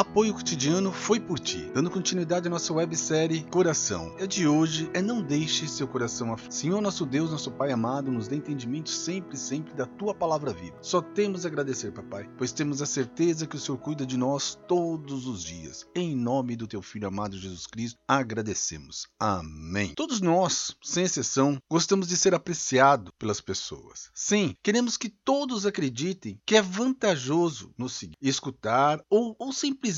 Apoio cotidiano foi por ti, dando continuidade à nossa websérie Coração. A de hoje é não deixe seu coração aflito. Senhor nosso Deus, nosso Pai amado, nos dê entendimento sempre, sempre da tua palavra viva. Só temos a agradecer, papai, pois temos a certeza que o Senhor cuida de nós todos os dias. Em nome do teu filho amado Jesus Cristo, agradecemos. Amém. Todos nós, sem exceção, gostamos de ser apreciado pelas pessoas. Sim, queremos que todos acreditem que é vantajoso nos seguir, escutar ou, ou simplesmente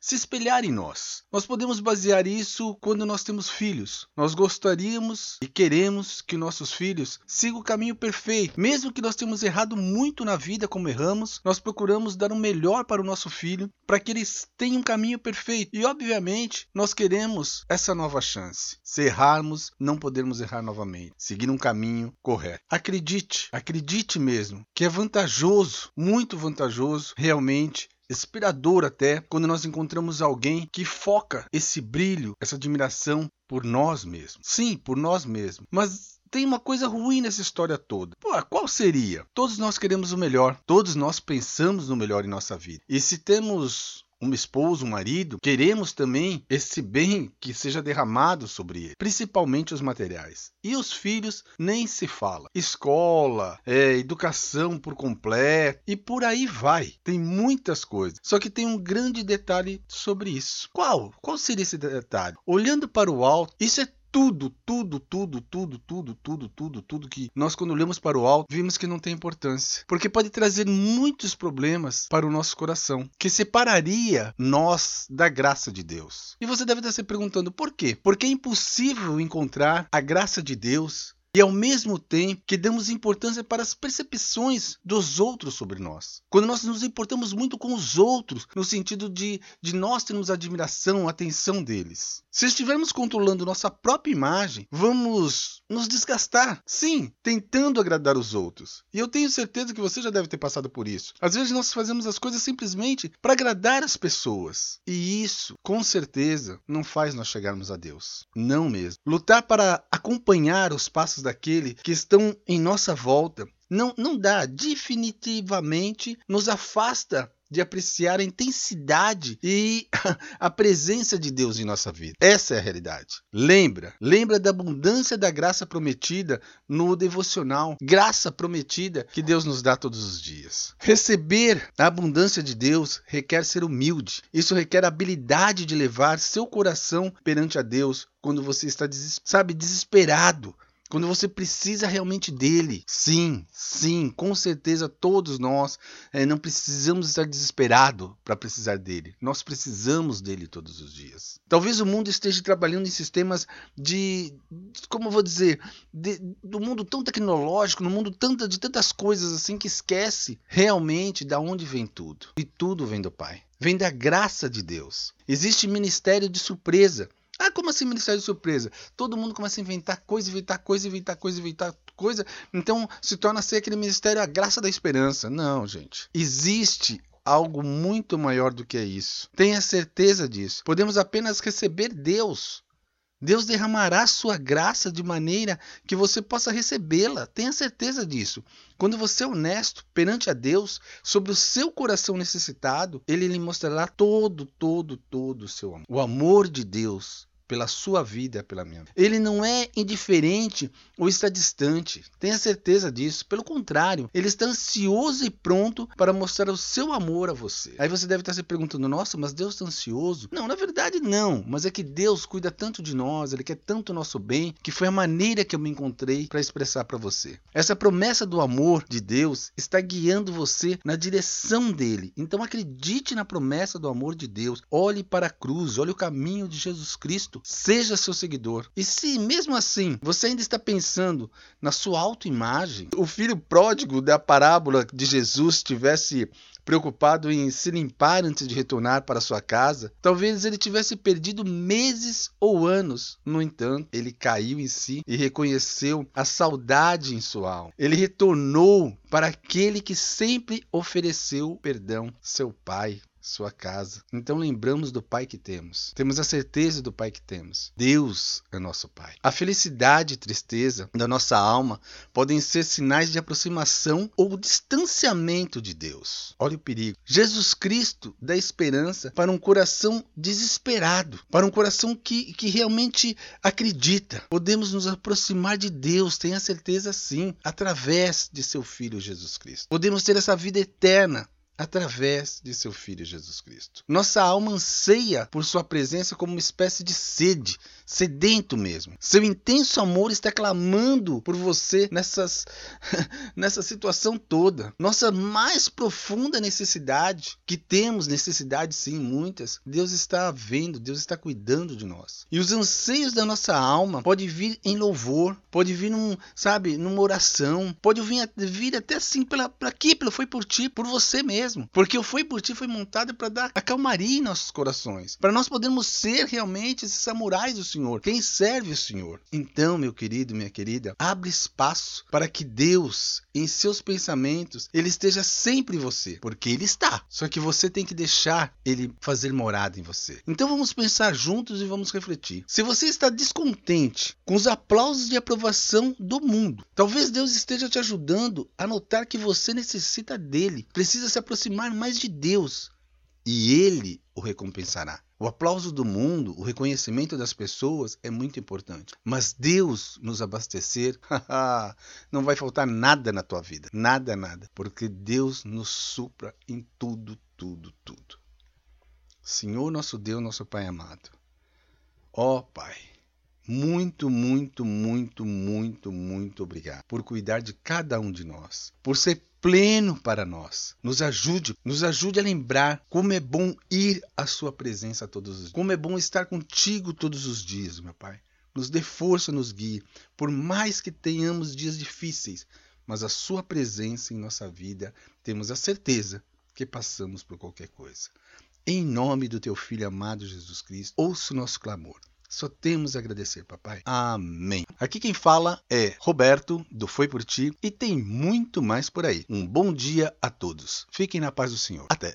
se espelhar em nós. Nós podemos basear isso quando nós temos filhos. Nós gostaríamos e queremos que nossos filhos sigam o caminho perfeito. Mesmo que nós tenhamos errado muito na vida como erramos, nós procuramos dar o melhor para o nosso filho para que eles tenham um caminho perfeito. E obviamente, nós queremos essa nova chance. Se errarmos, não podemos errar novamente. Seguir um caminho correto. Acredite, acredite mesmo que é vantajoso, muito vantajoso, realmente inspirador até quando nós encontramos alguém que foca esse brilho, essa admiração por nós mesmos. Sim, por nós mesmos. Mas tem uma coisa ruim nessa história toda. Pô, qual seria? Todos nós queremos o melhor, todos nós pensamos no melhor em nossa vida. E se temos uma esposa, um marido, queremos também esse bem que seja derramado sobre ele, principalmente os materiais. E os filhos nem se fala. Escola, é, educação por completo e por aí vai. Tem muitas coisas. Só que tem um grande detalhe sobre isso. Qual? Qual seria esse detalhe? Olhando para o alto, isso é tudo, tudo, tudo, tudo, tudo, tudo, tudo, tudo que nós quando olhamos para o alto vimos que não tem importância, porque pode trazer muitos problemas para o nosso coração, que separaria nós da graça de Deus. E você deve estar se perguntando por quê? Porque é impossível encontrar a graça de Deus e ao mesmo tempo que damos importância para as percepções dos outros sobre nós. Quando nós nos importamos muito com os outros, no sentido de, de nós termos admiração, atenção deles. Se estivermos controlando nossa própria imagem, vamos nos desgastar. Sim, tentando agradar os outros. E eu tenho certeza que você já deve ter passado por isso. Às vezes nós fazemos as coisas simplesmente para agradar as pessoas. E isso, com certeza, não faz nós chegarmos a Deus. Não mesmo. Lutar para acompanhar os passos daquele que estão em nossa volta não, não dá, definitivamente nos afasta de apreciar a intensidade e a presença de Deus em nossa vida. Essa é a realidade. Lembra, lembra da abundância da graça prometida no devocional, graça prometida que Deus nos dá todos os dias. Receber a abundância de Deus requer ser humilde. Isso requer a habilidade de levar seu coração perante a Deus quando você está, sabe, desesperado quando você precisa realmente dele. Sim, sim, com certeza todos nós é, não precisamos estar desesperados para precisar dele. Nós precisamos dele todos os dias. Talvez o mundo esteja trabalhando em sistemas de, como eu vou dizer, de, do mundo tão tecnológico, no mundo tanta, de tantas coisas assim que esquece realmente da onde vem tudo. E tudo vem do Pai. Vem da graça de Deus. Existe ministério de surpresa. Ah, como assim ministério de surpresa? Todo mundo começa a inventar coisa, inventar coisa, inventar coisa, inventar coisa. Então se torna ser aquele ministério a graça da esperança. Não, gente. Existe algo muito maior do que isso. Tenha certeza disso. Podemos apenas receber Deus. Deus derramará sua graça de maneira que você possa recebê-la. Tenha certeza disso. Quando você é honesto perante a Deus sobre o seu coração necessitado, ele lhe mostrará todo, todo, todo o seu amor. O amor de Deus pela sua vida, pela minha. Ele não é indiferente ou está distante. Tenha certeza disso. Pelo contrário, ele está ansioso e pronto para mostrar o seu amor a você. Aí você deve estar se perguntando: "Nossa, mas Deus está ansioso?" Não, na verdade não, mas é que Deus cuida tanto de nós, ele quer tanto o nosso bem, que foi a maneira que eu me encontrei para expressar para você. Essa promessa do amor de Deus está guiando você na direção dele. Então acredite na promessa do amor de Deus. Olhe para a cruz, olhe o caminho de Jesus Cristo Cristo, seja seu seguidor. E se mesmo assim você ainda está pensando na sua autoimagem, o filho pródigo da parábola de Jesus tivesse preocupado em se limpar antes de retornar para sua casa, talvez ele tivesse perdido meses ou anos. No entanto, ele caiu em si e reconheceu a saudade em sua alma. Ele retornou para aquele que sempre ofereceu perdão, seu pai sua casa. Então lembramos do Pai que temos. Temos a certeza do Pai que temos. Deus é nosso Pai. A felicidade e tristeza da nossa alma podem ser sinais de aproximação ou distanciamento de Deus. Olha o perigo. Jesus Cristo dá esperança para um coração desesperado, para um coração que, que realmente acredita. Podemos nos aproximar de Deus, tenha certeza sim, através de seu Filho Jesus Cristo. Podemos ter essa vida eterna através de seu Filho Jesus Cristo. Nossa alma anseia por sua presença como uma espécie de sede, sedento mesmo. Seu intenso amor está clamando por você nessas, nessa situação toda. Nossa mais profunda necessidade, que temos necessidade sim, muitas, Deus está vendo, Deus está cuidando de nós. E os anseios da nossa alma pode vir em louvor, pode vir num, sabe, numa oração, pode vir, vir até assim pela, para aqui, pelo foi por ti, por você mesmo. Porque o foi por ti foi montado para dar a calmaria em nossos corações, para nós podermos ser realmente esses samurais do Senhor, quem serve o Senhor. Então, meu querido, minha querida, abre espaço para que Deus, em seus pensamentos, ele esteja sempre em você, porque ele está. Só que você tem que deixar ele fazer morada em você. Então vamos pensar juntos e vamos refletir. Se você está descontente com os aplausos de aprovação do mundo, talvez Deus esteja te ajudando a notar que você necessita dele, precisa se aproximar mais de Deus e ele o recompensará. O aplauso do mundo, o reconhecimento das pessoas é muito importante. Mas Deus nos abastecer, não vai faltar nada na tua vida. Nada, nada. Porque Deus nos supra em tudo, tudo, tudo. Senhor nosso Deus, nosso Pai amado. Ó oh, Pai, muito, muito, muito, muito, muito obrigado por cuidar de cada um de nós, por ser pleno para nós. Nos ajude, nos ajude a lembrar como é bom ir à sua presença todos os dias. Como é bom estar contigo todos os dias, meu Pai. Nos dê força, nos guie, por mais que tenhamos dias difíceis, mas a sua presença em nossa vida, temos a certeza que passamos por qualquer coisa. Em nome do teu filho amado Jesus Cristo, ouça o nosso clamor. Só temos a agradecer, papai. Amém. Aqui quem fala é Roberto, do Foi Por Ti, e tem muito mais por aí. Um bom dia a todos. Fiquem na paz do Senhor. Até.